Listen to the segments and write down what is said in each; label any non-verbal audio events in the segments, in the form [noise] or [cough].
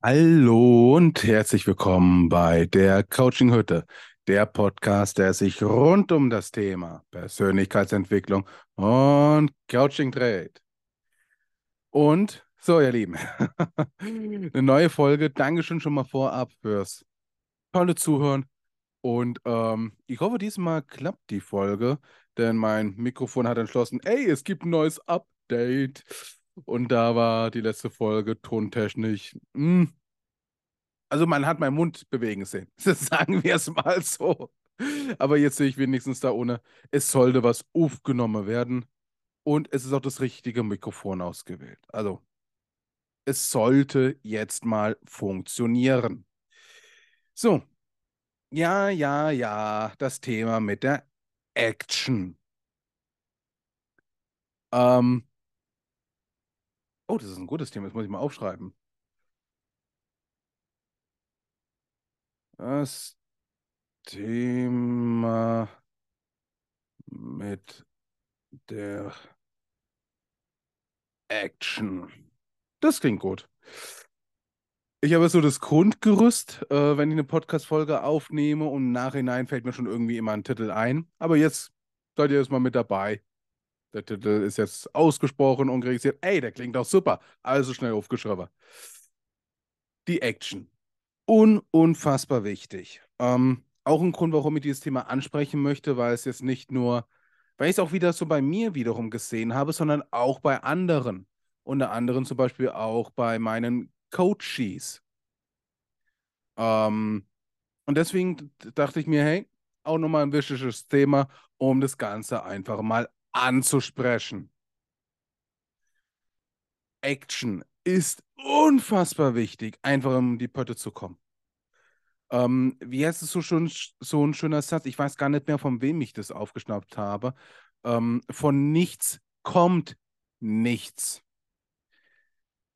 Hallo und herzlich willkommen bei der Coaching Hütte, der Podcast, der sich rund um das Thema Persönlichkeitsentwicklung und Coaching dreht. Und so, ihr Lieben, [laughs] eine neue Folge. Dankeschön schon mal vorab fürs tolle Zuhören. Und ähm, ich hoffe, diesmal klappt die Folge, denn mein Mikrofon hat entschlossen, ey, es gibt ein neues Update. Und da war die letzte Folge tontechnisch, mh, also man hat meinen Mund bewegen sehen. [laughs] Sagen wir es mal so. Aber jetzt sehe ich wenigstens da ohne. Es sollte was aufgenommen werden. Und es ist auch das richtige Mikrofon ausgewählt. Also, es sollte jetzt mal funktionieren. So. Ja, ja, ja. Das Thema mit der Action. Ähm. Oh, das ist ein gutes Thema. Das muss ich mal aufschreiben. Das Thema mit der Action. Das klingt gut. Ich habe so das Grundgerüst, äh, wenn ich eine Podcast-Folge aufnehme und im Nachhinein fällt mir schon irgendwie immer ein Titel ein. Aber jetzt seid ihr erstmal mit dabei. Der Titel ist jetzt ausgesprochen und registriert. Ey, der klingt doch super. Also schnell aufgeschrieben. Die Action un unfassbar wichtig. Ähm, auch ein Grund, warum ich dieses Thema ansprechen möchte, weil es jetzt nicht nur, weil ich es auch wieder so bei mir wiederum gesehen habe, sondern auch bei anderen. Unter anderem zum Beispiel auch bei meinen Coaches. Ähm, und deswegen dachte ich mir, hey, auch nochmal ein wichtiges Thema, um das Ganze einfach mal anzusprechen. Action ist unfassbar wichtig, einfach um die Pötte zu kommen. Ähm, wie heißt es so schon so ein schöner Satz? Ich weiß gar nicht mehr, von wem ich das aufgeschnappt habe. Ähm, von nichts kommt nichts.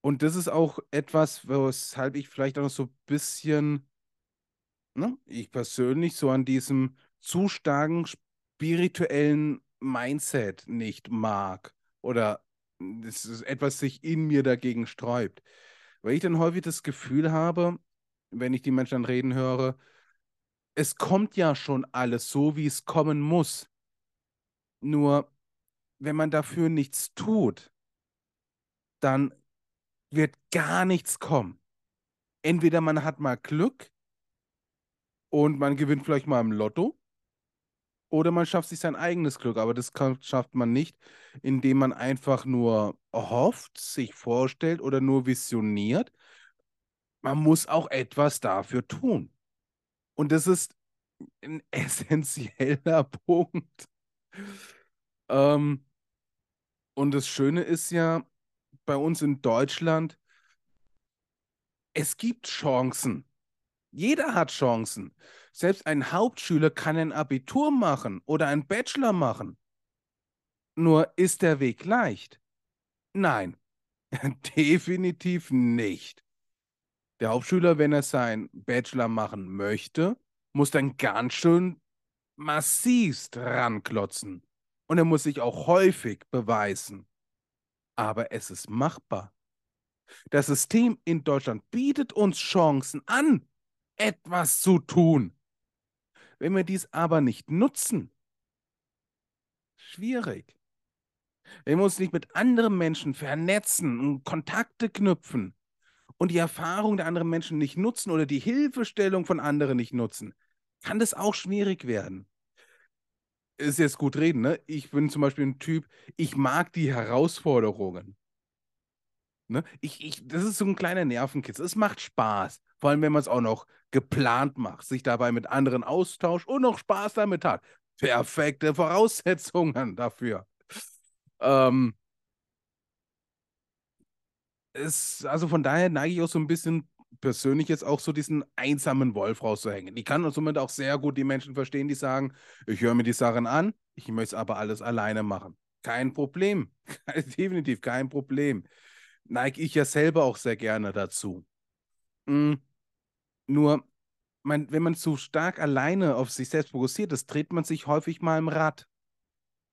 Und das ist auch etwas, weshalb ich vielleicht auch noch so ein bisschen, ne, ich persönlich so an diesem zu starken spirituellen Mindset nicht mag. Oder etwas sich in mir dagegen sträubt. Weil ich dann häufig das Gefühl habe, wenn ich die Menschen dann reden höre, es kommt ja schon alles so, wie es kommen muss. Nur, wenn man dafür nichts tut, dann wird gar nichts kommen. Entweder man hat mal Glück und man gewinnt vielleicht mal im Lotto, oder man schafft sich sein eigenes Glück, aber das schafft man nicht, indem man einfach nur hofft, sich vorstellt oder nur visioniert. Man muss auch etwas dafür tun. Und das ist ein [laughs] essentieller Punkt. Ähm, und das Schöne ist ja, bei uns in Deutschland, es gibt Chancen. Jeder hat Chancen. Selbst ein Hauptschüler kann ein Abitur machen oder ein Bachelor machen. Nur ist der Weg leicht? Nein, [laughs] definitiv nicht. Der Hauptschüler, wenn er seinen Bachelor machen möchte, muss dann ganz schön massivst ranklotzen. Und er muss sich auch häufig beweisen. Aber es ist machbar. Das System in Deutschland bietet uns Chancen an, etwas zu tun. Wenn wir dies aber nicht nutzen, schwierig. Wenn wir uns nicht mit anderen Menschen vernetzen und Kontakte knüpfen und die Erfahrung der anderen Menschen nicht nutzen oder die Hilfestellung von anderen nicht nutzen, kann das auch schwierig werden. Ist jetzt gut reden, ne? Ich bin zum Beispiel ein Typ, ich mag die Herausforderungen. Ne? Ich, ich, das ist so ein kleiner Nervenkitzel. Es macht Spaß. Vor allem, wenn man es auch noch geplant macht, sich dabei mit anderen austauscht und noch Spaß damit hat. Perfekte Voraussetzungen [laughs] dafür. Ähm, ist, also von daher neige ich auch so ein bisschen persönlich jetzt auch so diesen einsamen Wolf rauszuhängen. Ich kann somit auch sehr gut die Menschen verstehen, die sagen, ich höre mir die Sachen an, ich möchte aber alles alleine machen. Kein Problem. [laughs] Definitiv kein Problem neige ich ja selber auch sehr gerne dazu. Mhm. Nur, man, wenn man zu stark alleine auf sich selbst fokussiert ist, dreht man sich häufig mal im Rad.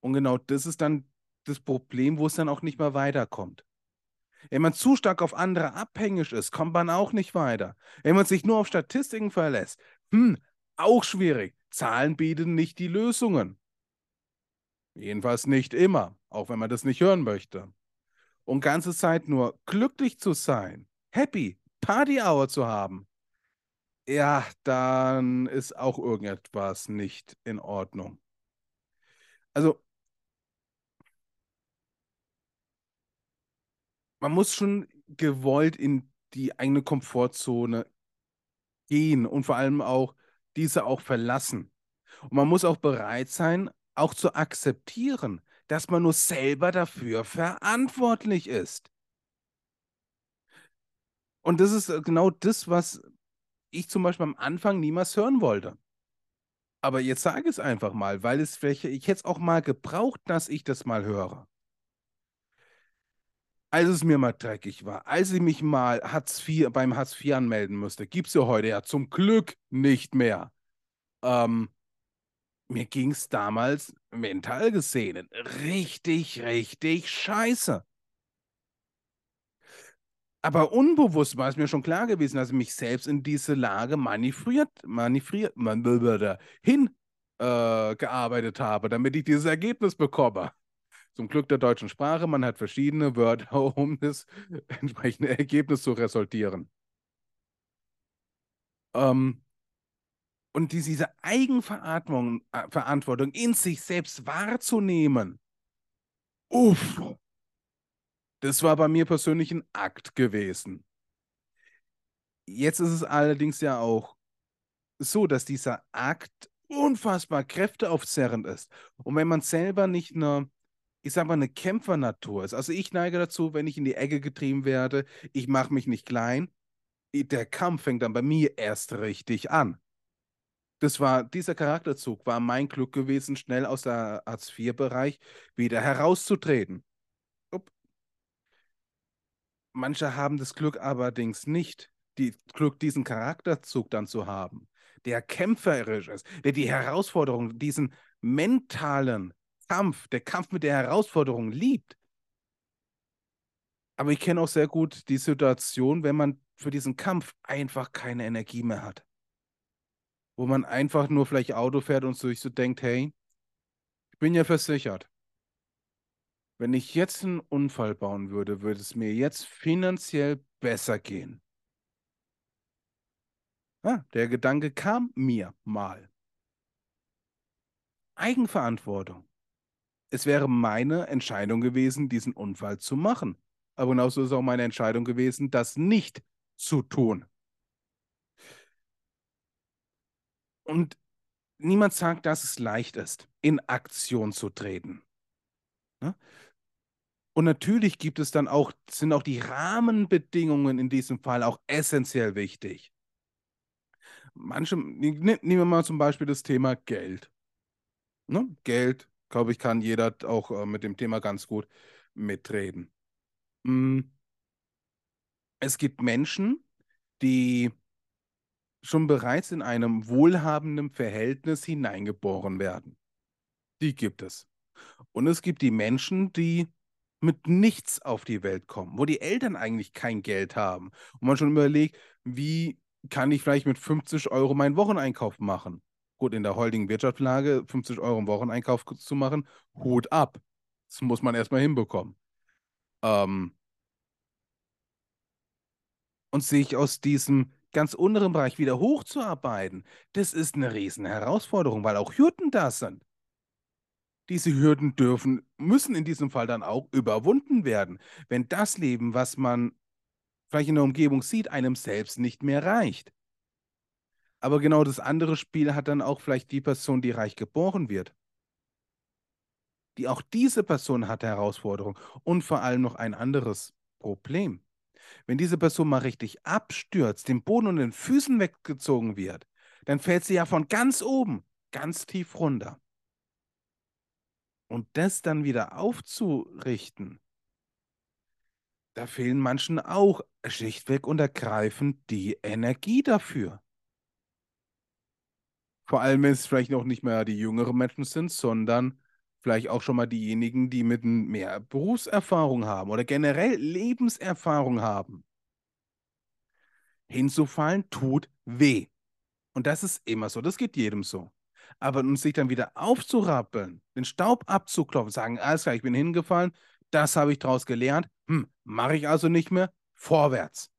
Und genau das ist dann das Problem, wo es dann auch nicht mehr weiterkommt. Wenn man zu stark auf andere abhängig ist, kommt man auch nicht weiter. Wenn man sich nur auf Statistiken verlässt, hm, auch schwierig. Zahlen bieten nicht die Lösungen. Jedenfalls nicht immer, auch wenn man das nicht hören möchte. Und ganze Zeit nur glücklich zu sein, happy, Party Hour zu haben, ja, dann ist auch irgendetwas nicht in Ordnung. Also, man muss schon gewollt in die eigene Komfortzone gehen und vor allem auch diese auch verlassen. Und man muss auch bereit sein, auch zu akzeptieren, dass man nur selber dafür verantwortlich ist. Und das ist genau das, was ich zum Beispiel am Anfang niemals hören wollte. Aber jetzt sage es einfach mal, weil es vielleicht, ich hätte es auch mal gebraucht, dass ich das mal höre. Als es mir mal dreckig war, als ich mich mal Hartz IV, beim Hartz IV anmelden musste, gibt es ja heute ja zum Glück nicht mehr. Ähm, mir ging es damals mental gesehen richtig, richtig scheiße. Aber unbewusst war es mir schon klar gewesen, dass ich mich selbst in diese Lage manövriert, manövriert, hin äh, gearbeitet habe, damit ich dieses Ergebnis bekomme. Zum Glück der deutschen Sprache, man hat verschiedene Wörter, [laughs] um das entsprechende Ergebnis zu resultieren. Ähm, und diese Eigenverantwortung äh, in sich selbst wahrzunehmen, uff, das war bei mir persönlich ein Akt gewesen. Jetzt ist es allerdings ja auch so, dass dieser Akt unfassbar kräfteaufzerrend ist. Und wenn man selber nicht eine, ich sag mal, eine Kämpfernatur ist, also ich neige dazu, wenn ich in die Ecke getrieben werde, ich mache mich nicht klein, der Kampf fängt dann bei mir erst richtig an. Das war, dieser Charakterzug war mein Glück gewesen, schnell aus der Hartz-IV-Bereich wieder herauszutreten. Manche haben das Glück allerdings nicht, die Glück, diesen Charakterzug dann zu haben, der kämpferisch ist, der die Herausforderung, diesen mentalen Kampf, der Kampf mit der Herausforderung liebt. Aber ich kenne auch sehr gut die Situation, wenn man für diesen Kampf einfach keine Energie mehr hat. Wo man einfach nur vielleicht Auto fährt und sich so denkt, hey, ich bin ja versichert. Wenn ich jetzt einen Unfall bauen würde, würde es mir jetzt finanziell besser gehen. Ah, der Gedanke kam mir mal. Eigenverantwortung. Es wäre meine Entscheidung gewesen, diesen Unfall zu machen. Aber genauso ist es auch meine Entscheidung gewesen, das nicht zu tun. Und niemand sagt, dass es leicht ist, in Aktion zu treten. Ne? Und natürlich gibt es dann auch, sind auch die Rahmenbedingungen in diesem Fall auch essentiell wichtig. Manche, nehmen wir mal zum Beispiel das Thema Geld. Ne? Geld, glaube ich, kann jeder auch äh, mit dem Thema ganz gut mitreden. Hm. Es gibt Menschen, die schon bereits in einem wohlhabenden Verhältnis hineingeboren werden. Die gibt es. Und es gibt die Menschen, die mit nichts auf die Welt kommen, wo die Eltern eigentlich kein Geld haben und man schon überlegt, wie kann ich vielleicht mit 50 Euro meinen Wocheneinkauf machen? Gut, in der heutigen Wirtschaftslage 50 Euro im Wocheneinkauf zu machen, Hut ab. Das muss man erstmal hinbekommen. Ähm, und sich aus diesem ganz unteren Bereich wieder hochzuarbeiten, das ist eine riesen Herausforderung, weil auch Hürden da sind. Diese Hürden dürfen, müssen in diesem Fall dann auch überwunden werden. Wenn das Leben, was man vielleicht in der Umgebung sieht, einem selbst nicht mehr reicht. Aber genau das andere Spiel hat dann auch vielleicht die Person, die reich geboren wird. Die auch diese Person hat Herausforderungen und vor allem noch ein anderes Problem. Wenn diese Person mal richtig abstürzt, den Boden und den Füßen weggezogen wird, dann fällt sie ja von ganz oben ganz tief runter. Und das dann wieder aufzurichten, da fehlen manchen auch schlichtweg und ergreifend die Energie dafür. Vor allem, wenn es vielleicht noch nicht mehr die jüngeren Menschen sind, sondern vielleicht auch schon mal diejenigen, die mit mehr Berufserfahrung haben oder generell Lebenserfahrung haben. Hinzufallen tut weh. Und das ist immer so, das geht jedem so. Aber um sich dann wieder aufzurappeln, den Staub abzuklopfen, sagen, alles klar, ich bin hingefallen, das habe ich daraus gelernt, hm, mache ich also nicht mehr, vorwärts.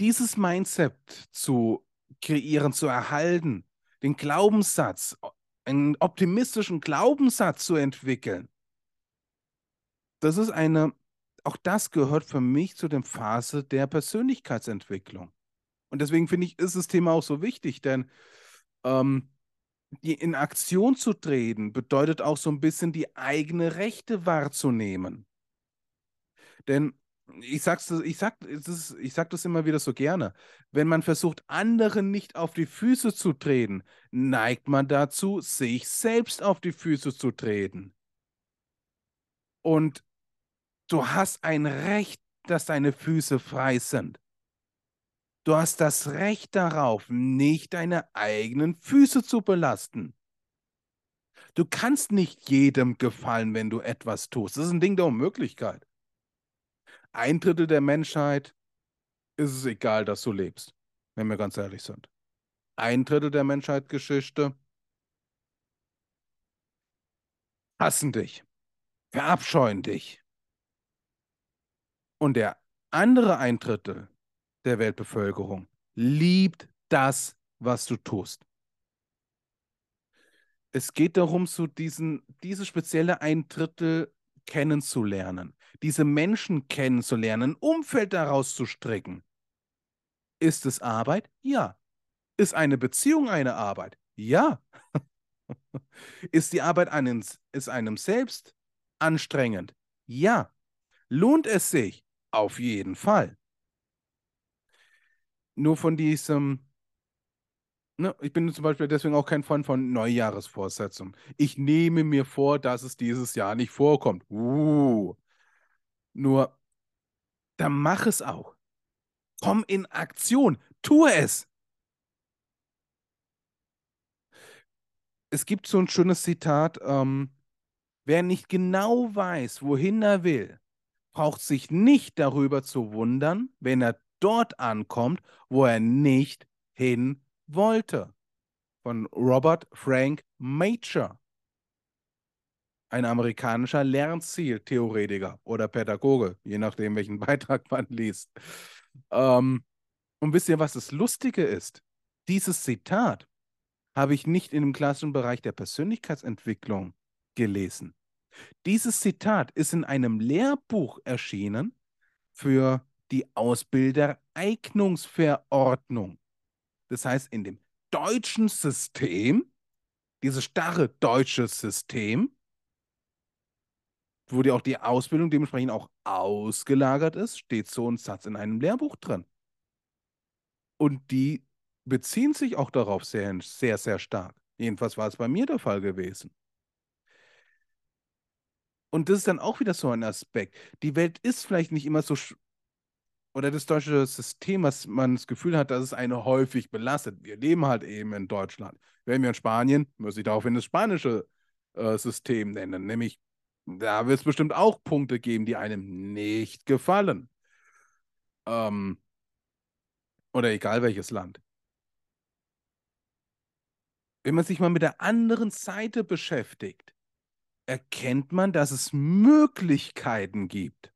Dieses Mindset zu kreieren, zu erhalten, den Glaubenssatz, einen optimistischen Glaubenssatz zu entwickeln, das ist eine, auch das gehört für mich zu der Phase der Persönlichkeitsentwicklung. Und deswegen finde ich, ist das Thema auch so wichtig, denn ähm, in Aktion zu treten bedeutet auch so ein bisschen die eigene Rechte wahrzunehmen. Denn ich sag's, ich sag, ist, ich sag das immer wieder so gerne. Wenn man versucht, anderen nicht auf die Füße zu treten, neigt man dazu, sich selbst auf die Füße zu treten. Und du hast ein Recht, dass deine Füße frei sind. Du hast das Recht darauf, nicht deine eigenen Füße zu belasten. Du kannst nicht jedem gefallen, wenn du etwas tust. Das ist ein Ding der Unmöglichkeit ein Drittel der Menschheit ist es egal, dass du lebst, wenn wir ganz ehrlich sind. Ein Drittel der Menschheitsgeschichte hassen dich, verabscheuen dich. Und der andere ein Drittel der Weltbevölkerung liebt das, was du tust. Es geht darum, so diesen, diese spezielle ein Drittel kennenzulernen, diese Menschen kennenzulernen, Umfeld daraus zu stricken. Ist es Arbeit? Ja. Ist eine Beziehung eine Arbeit? Ja. [laughs] ist die Arbeit einem, ist einem selbst anstrengend? Ja. Lohnt es sich? Auf jeden Fall. Nur von diesem Ne, ich bin zum Beispiel deswegen auch kein Fan von Neujahresvorsätzen. Ich nehme mir vor, dass es dieses Jahr nicht vorkommt. Uh. Nur, dann mach es auch. Komm in Aktion. Tue es. Es gibt so ein schönes Zitat, ähm, wer nicht genau weiß, wohin er will, braucht sich nicht darüber zu wundern, wenn er dort ankommt, wo er nicht hin wollte. Von Robert Frank Major. Ein amerikanischer Lernzieltheoretiker oder Pädagoge, je nachdem, welchen [laughs] Beitrag man liest. Ähm, und wisst ihr, was das Lustige ist? Dieses Zitat habe ich nicht in dem klassischen Bereich der Persönlichkeitsentwicklung gelesen. Dieses Zitat ist in einem Lehrbuch erschienen für die Ausbildereignungsverordnung. Das heißt, in dem deutschen System, dieses starre deutsche System, wo dir auch die Ausbildung dementsprechend auch ausgelagert ist, steht so ein Satz in einem Lehrbuch drin. Und die beziehen sich auch darauf sehr, sehr, sehr stark. Jedenfalls war es bei mir der Fall gewesen. Und das ist dann auch wieder so ein Aspekt. Die Welt ist vielleicht nicht immer so oder das deutsche System, was man das Gefühl hat, dass es eine häufig belastet. Wir leben halt eben in Deutschland. Wären wir in Spanien, muss ich daraufhin das spanische äh, System nennen. Nämlich, da wird es bestimmt auch Punkte geben, die einem nicht gefallen. Ähm, oder egal welches Land. Wenn man sich mal mit der anderen Seite beschäftigt, erkennt man, dass es Möglichkeiten gibt.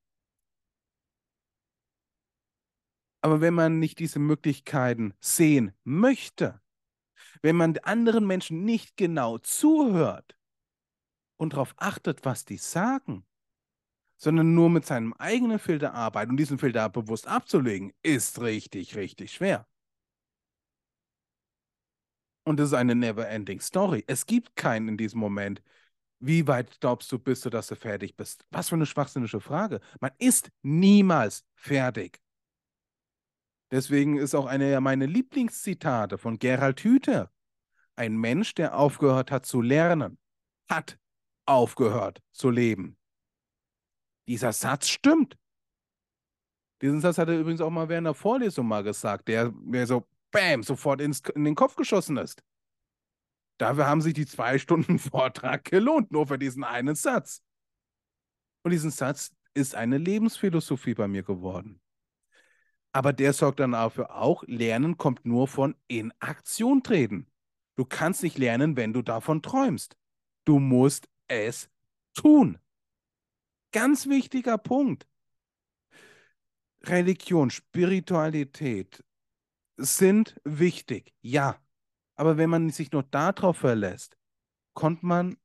Aber wenn man nicht diese Möglichkeiten sehen möchte, wenn man anderen Menschen nicht genau zuhört und darauf achtet, was die sagen, sondern nur mit seinem eigenen Filter arbeitet und diesen Filter bewusst abzulegen, ist richtig, richtig schwer. Und das ist eine never-ending Story. Es gibt keinen in diesem Moment. Wie weit glaubst du, bist du, dass du fertig bist? Was für eine schwachsinnige Frage. Man ist niemals fertig. Deswegen ist auch eine meiner Lieblingszitate von Gerald Hüther. Ein Mensch, der aufgehört hat zu lernen, hat aufgehört zu leben. Dieser Satz stimmt. Diesen Satz hat er übrigens auch mal während der Vorlesung mal gesagt, der mir so, bam, sofort ins, in den Kopf geschossen ist. Dafür haben sich die zwei Stunden [laughs] Vortrag gelohnt, nur für diesen einen Satz. Und diesen Satz ist eine Lebensphilosophie bei mir geworden. Aber der sorgt dann dafür auch, Lernen kommt nur von in Aktion treten. Du kannst nicht lernen, wenn du davon träumst. Du musst es tun. Ganz wichtiger Punkt. Religion, Spiritualität sind wichtig, ja. Aber wenn man sich nur darauf verlässt, kommt man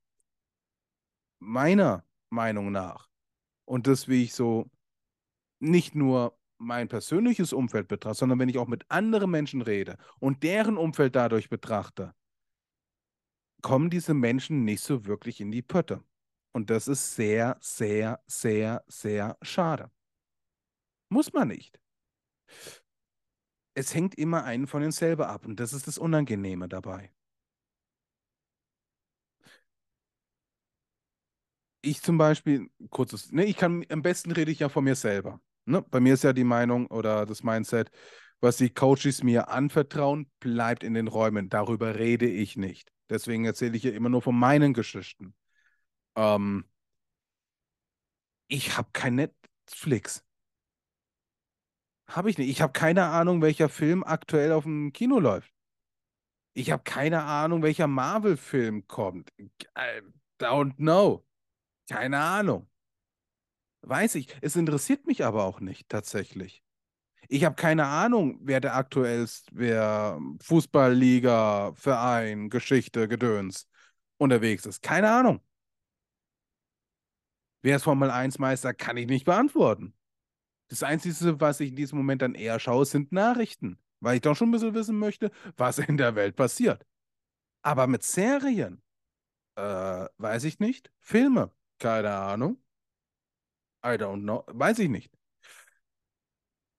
meiner Meinung nach, und das wie ich so nicht nur mein persönliches Umfeld betrachte, sondern wenn ich auch mit anderen Menschen rede und deren Umfeld dadurch betrachte, kommen diese Menschen nicht so wirklich in die Pötte. Und das ist sehr, sehr, sehr, sehr schade. Muss man nicht. Es hängt immer einen von ihnen selber ab und das ist das Unangenehme dabei. Ich zum Beispiel, kurzes, ne, ich kann, am besten rede ich ja von mir selber. Ne? Bei mir ist ja die Meinung oder das Mindset, was die Coaches mir anvertrauen, bleibt in den Räumen. Darüber rede ich nicht. Deswegen erzähle ich ja immer nur von meinen Geschichten. Ähm, ich habe kein Netflix. Habe ich nicht. Ich habe keine Ahnung, welcher Film aktuell auf dem Kino läuft. Ich habe keine Ahnung, welcher Marvel-Film kommt. I don't know. Keine Ahnung. Weiß ich. Es interessiert mich aber auch nicht tatsächlich. Ich habe keine Ahnung, wer der aktuell ist, wer Fußballliga, Verein, Geschichte, Gedöns unterwegs ist. Keine Ahnung. Wer ist Formel 1 Meister, kann ich nicht beantworten. Das Einzige, was ich in diesem Moment dann eher schaue, sind Nachrichten, weil ich doch schon ein bisschen wissen möchte, was in der Welt passiert. Aber mit Serien, äh, weiß ich nicht. Filme, keine Ahnung. I don't know. Weiß ich nicht.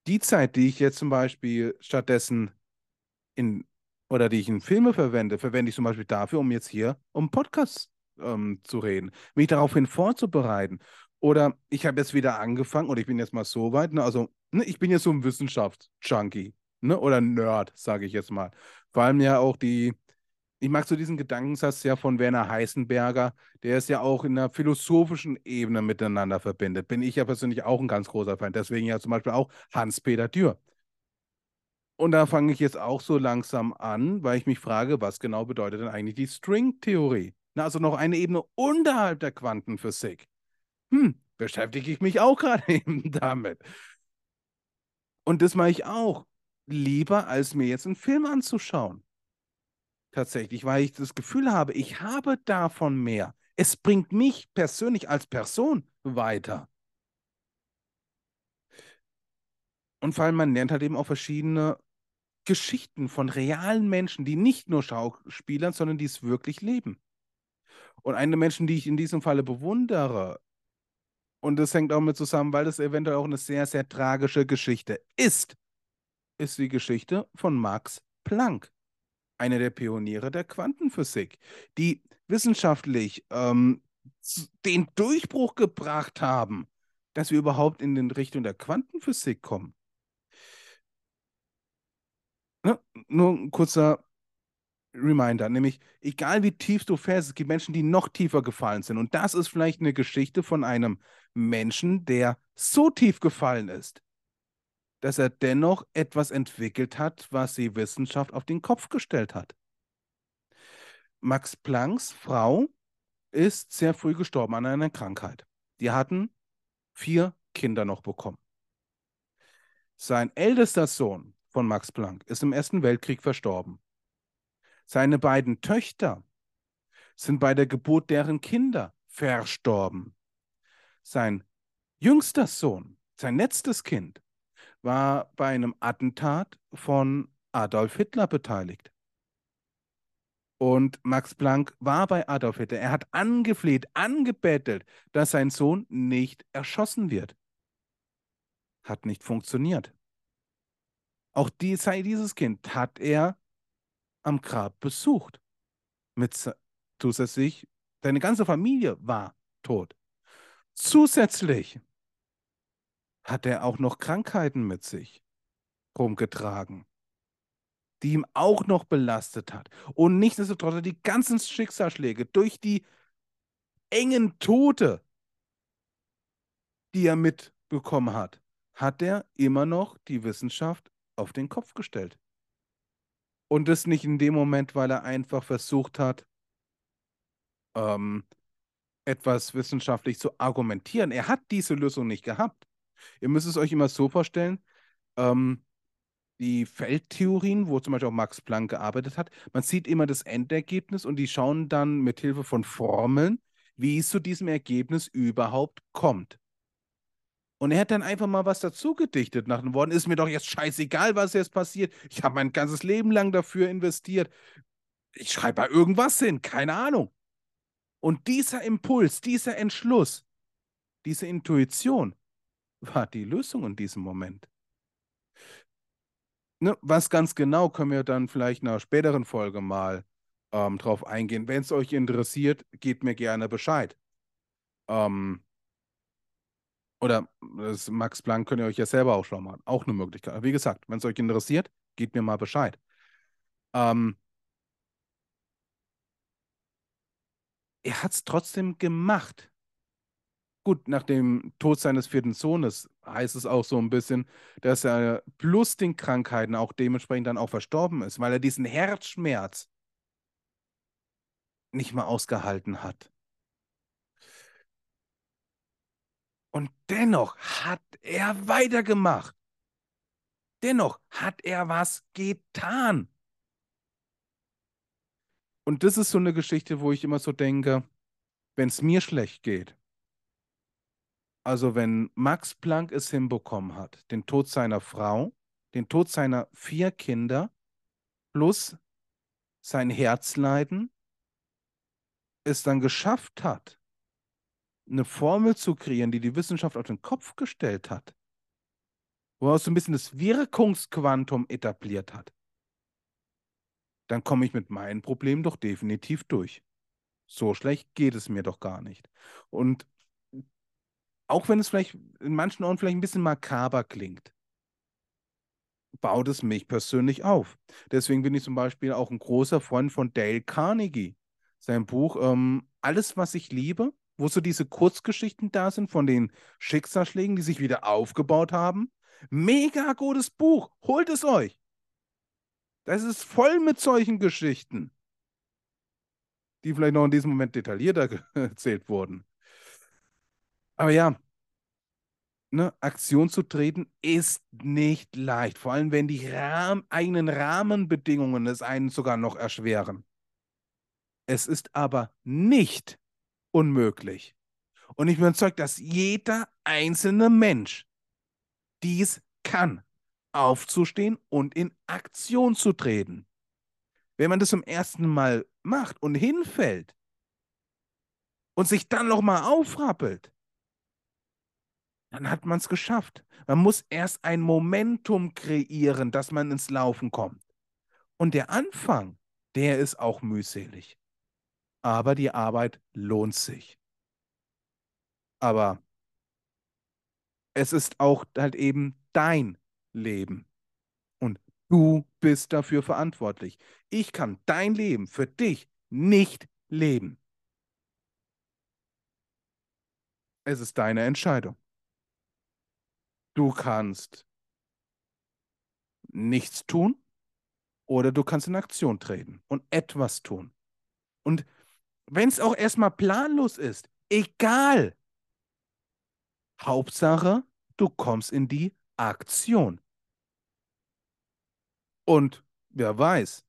Die Zeit, die ich jetzt zum Beispiel stattdessen in oder die ich in Filme verwende, verwende ich zum Beispiel dafür, um jetzt hier um Podcasts ähm, zu reden, mich daraufhin vorzubereiten. Oder ich habe jetzt wieder angefangen, oder ich bin jetzt mal so weit, ne, also ne, ich bin jetzt so ein Wissenschafts-Junkie, ne, oder Nerd, sage ich jetzt mal. Vor allem ja auch die, ich mag so diesen Gedankensatz ja von Werner Heißenberger, der es ja auch in einer philosophischen Ebene miteinander verbindet. Bin ich ja persönlich auch ein ganz großer Fan. Deswegen ja zum Beispiel auch Hans-Peter Dürr. Und da fange ich jetzt auch so langsam an, weil ich mich frage, was genau bedeutet denn eigentlich die Stringtheorie? Also noch eine Ebene unterhalb der Quantenphysik. Hm, beschäftige ich mich auch [laughs] gerade eben damit. Und das mache ich auch. Lieber, als mir jetzt einen Film anzuschauen tatsächlich, weil ich das Gefühl habe, ich habe davon mehr. Es bringt mich persönlich als Person weiter. Und vor allem, man lernt halt eben auch verschiedene Geschichten von realen Menschen, die nicht nur Schauspielern, sondern die es wirklich leben. Und eine Menschen, die ich in diesem Falle bewundere, und das hängt auch mit zusammen, weil das eventuell auch eine sehr, sehr tragische Geschichte ist, ist die Geschichte von Max Planck einer der Pioniere der Quantenphysik, die wissenschaftlich ähm, den Durchbruch gebracht haben, dass wir überhaupt in den Richtung der Quantenphysik kommen. Ne? Nur ein kurzer Reminder, nämlich, egal wie tief du fährst, es gibt Menschen, die noch tiefer gefallen sind. Und das ist vielleicht eine Geschichte von einem Menschen, der so tief gefallen ist, dass er dennoch etwas entwickelt hat, was die Wissenschaft auf den Kopf gestellt hat. Max Plancks Frau ist sehr früh gestorben an einer Krankheit. Die hatten vier Kinder noch bekommen. Sein ältester Sohn von Max Planck ist im Ersten Weltkrieg verstorben. Seine beiden Töchter sind bei der Geburt deren Kinder verstorben. Sein jüngster Sohn, sein letztes Kind, war bei einem Attentat von Adolf Hitler beteiligt. Und Max Planck war bei Adolf Hitler. Er hat angefleht, angebettelt, dass sein Sohn nicht erschossen wird. Hat nicht funktioniert. Auch die, dieses Kind hat er am Grab besucht. Mit zusätzlich, seine ganze Familie war tot. Zusätzlich hat er auch noch Krankheiten mit sich rumgetragen. die ihm auch noch belastet hat. Und nichtsdestotrotz die ganzen Schicksalsschläge durch die engen Tote, die er mitbekommen hat, hat er immer noch die Wissenschaft auf den Kopf gestellt. Und das nicht in dem Moment, weil er einfach versucht hat, ähm, etwas wissenschaftlich zu argumentieren. Er hat diese Lösung nicht gehabt. Ihr müsst es euch immer so vorstellen, ähm, die Feldtheorien, wo zum Beispiel auch Max Planck gearbeitet hat, man sieht immer das Endergebnis und die schauen dann mit Hilfe von Formeln, wie es zu diesem Ergebnis überhaupt kommt. Und er hat dann einfach mal was dazu gedichtet nach den Worten, ist mir doch jetzt scheißegal, was jetzt passiert. Ich habe mein ganzes Leben lang dafür investiert. Ich schreibe mal irgendwas hin, keine Ahnung. Und dieser Impuls, dieser Entschluss, diese Intuition war die Lösung in diesem Moment. Ne, was ganz genau, können wir dann vielleicht in einer späteren Folge mal ähm, drauf eingehen. Wenn es euch interessiert, gebt mir gerne Bescheid. Ähm, oder das Max Planck könnt ihr euch ja selber auch schon machen. Auch eine Möglichkeit. Wie gesagt, wenn es euch interessiert, gebt mir mal Bescheid. Ähm, er hat es trotzdem gemacht. Gut, nach dem Tod seines vierten Sohnes heißt es auch so ein bisschen, dass er plus den Krankheiten auch dementsprechend dann auch verstorben ist, weil er diesen Herzschmerz nicht mehr ausgehalten hat. Und dennoch hat er weitergemacht. Dennoch hat er was getan. Und das ist so eine Geschichte, wo ich immer so denke, wenn es mir schlecht geht, also wenn Max Planck es hinbekommen hat, den Tod seiner Frau, den Tod seiner vier Kinder plus sein Herzleiden, es dann geschafft hat, eine Formel zu kreieren, die die Wissenschaft auf den Kopf gestellt hat, wo er so ein bisschen das Wirkungsquantum etabliert hat, dann komme ich mit meinen Problemen doch definitiv durch. So schlecht geht es mir doch gar nicht. Und auch wenn es vielleicht in manchen Orten vielleicht ein bisschen makaber klingt, baut es mich persönlich auf. Deswegen bin ich zum Beispiel auch ein großer Freund von Dale Carnegie. Sein Buch ähm, Alles, was ich liebe, wo so diese Kurzgeschichten da sind von den Schicksalsschlägen, die sich wieder aufgebaut haben. Mega gutes Buch. Holt es euch. Das ist voll mit solchen Geschichten, die vielleicht noch in diesem Moment detaillierter [laughs] erzählt wurden. Aber ja, ne, Aktion zu treten ist nicht leicht. Vor allem, wenn die Rahmen, eigenen Rahmenbedingungen es einen sogar noch erschweren. Es ist aber nicht unmöglich. Und ich bin überzeugt, dass jeder einzelne Mensch dies kann, aufzustehen und in Aktion zu treten. Wenn man das zum ersten Mal macht und hinfällt und sich dann nochmal aufrappelt, dann hat man es geschafft. Man muss erst ein Momentum kreieren, dass man ins Laufen kommt. Und der Anfang, der ist auch mühselig aber die Arbeit lohnt sich. Aber es ist auch halt eben dein Leben. Und du bist dafür verantwortlich. Ich kann dein Leben für dich nicht leben. Es ist deine Entscheidung. Du kannst nichts tun oder du kannst in Aktion treten und etwas tun. Und wenn es auch erstmal planlos ist, egal. Hauptsache, du kommst in die Aktion. Und wer weiß,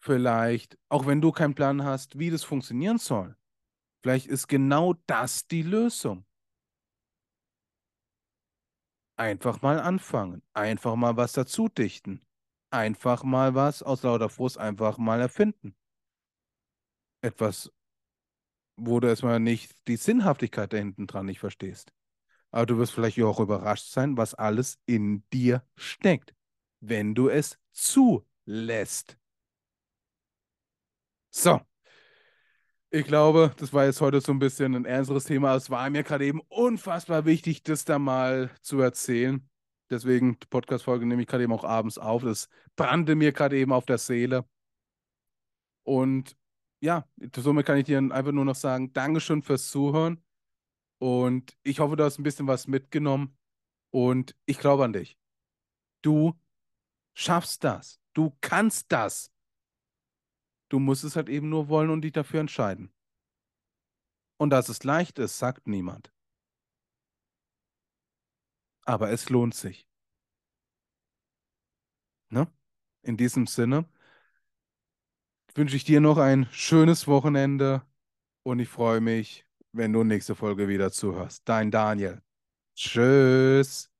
vielleicht, auch wenn du keinen Plan hast, wie das funktionieren soll, vielleicht ist genau das die Lösung. Einfach mal anfangen, einfach mal was dazu dichten, einfach mal was aus lauter Frust einfach mal erfinden etwas, wo du erstmal nicht die Sinnhaftigkeit da hinten dran nicht verstehst. Aber du wirst vielleicht auch überrascht sein, was alles in dir steckt, wenn du es zulässt. So. Ich glaube, das war jetzt heute so ein bisschen ein ernsteres Thema. Es war mir gerade eben unfassbar wichtig, das da mal zu erzählen. Deswegen, die Podcast-Folge nehme ich gerade eben auch abends auf. Das brannte mir gerade eben auf der Seele. Und ja, somit kann ich dir einfach nur noch sagen, Dankeschön fürs Zuhören. Und ich hoffe, du hast ein bisschen was mitgenommen. Und ich glaube an dich. Du schaffst das. Du kannst das. Du musst es halt eben nur wollen und dich dafür entscheiden. Und dass es leicht ist, sagt niemand. Aber es lohnt sich. Ne? In diesem Sinne wünsche ich dir noch ein schönes Wochenende und ich freue mich, wenn du nächste Folge wieder zuhörst. Dein Daniel. Tschüss.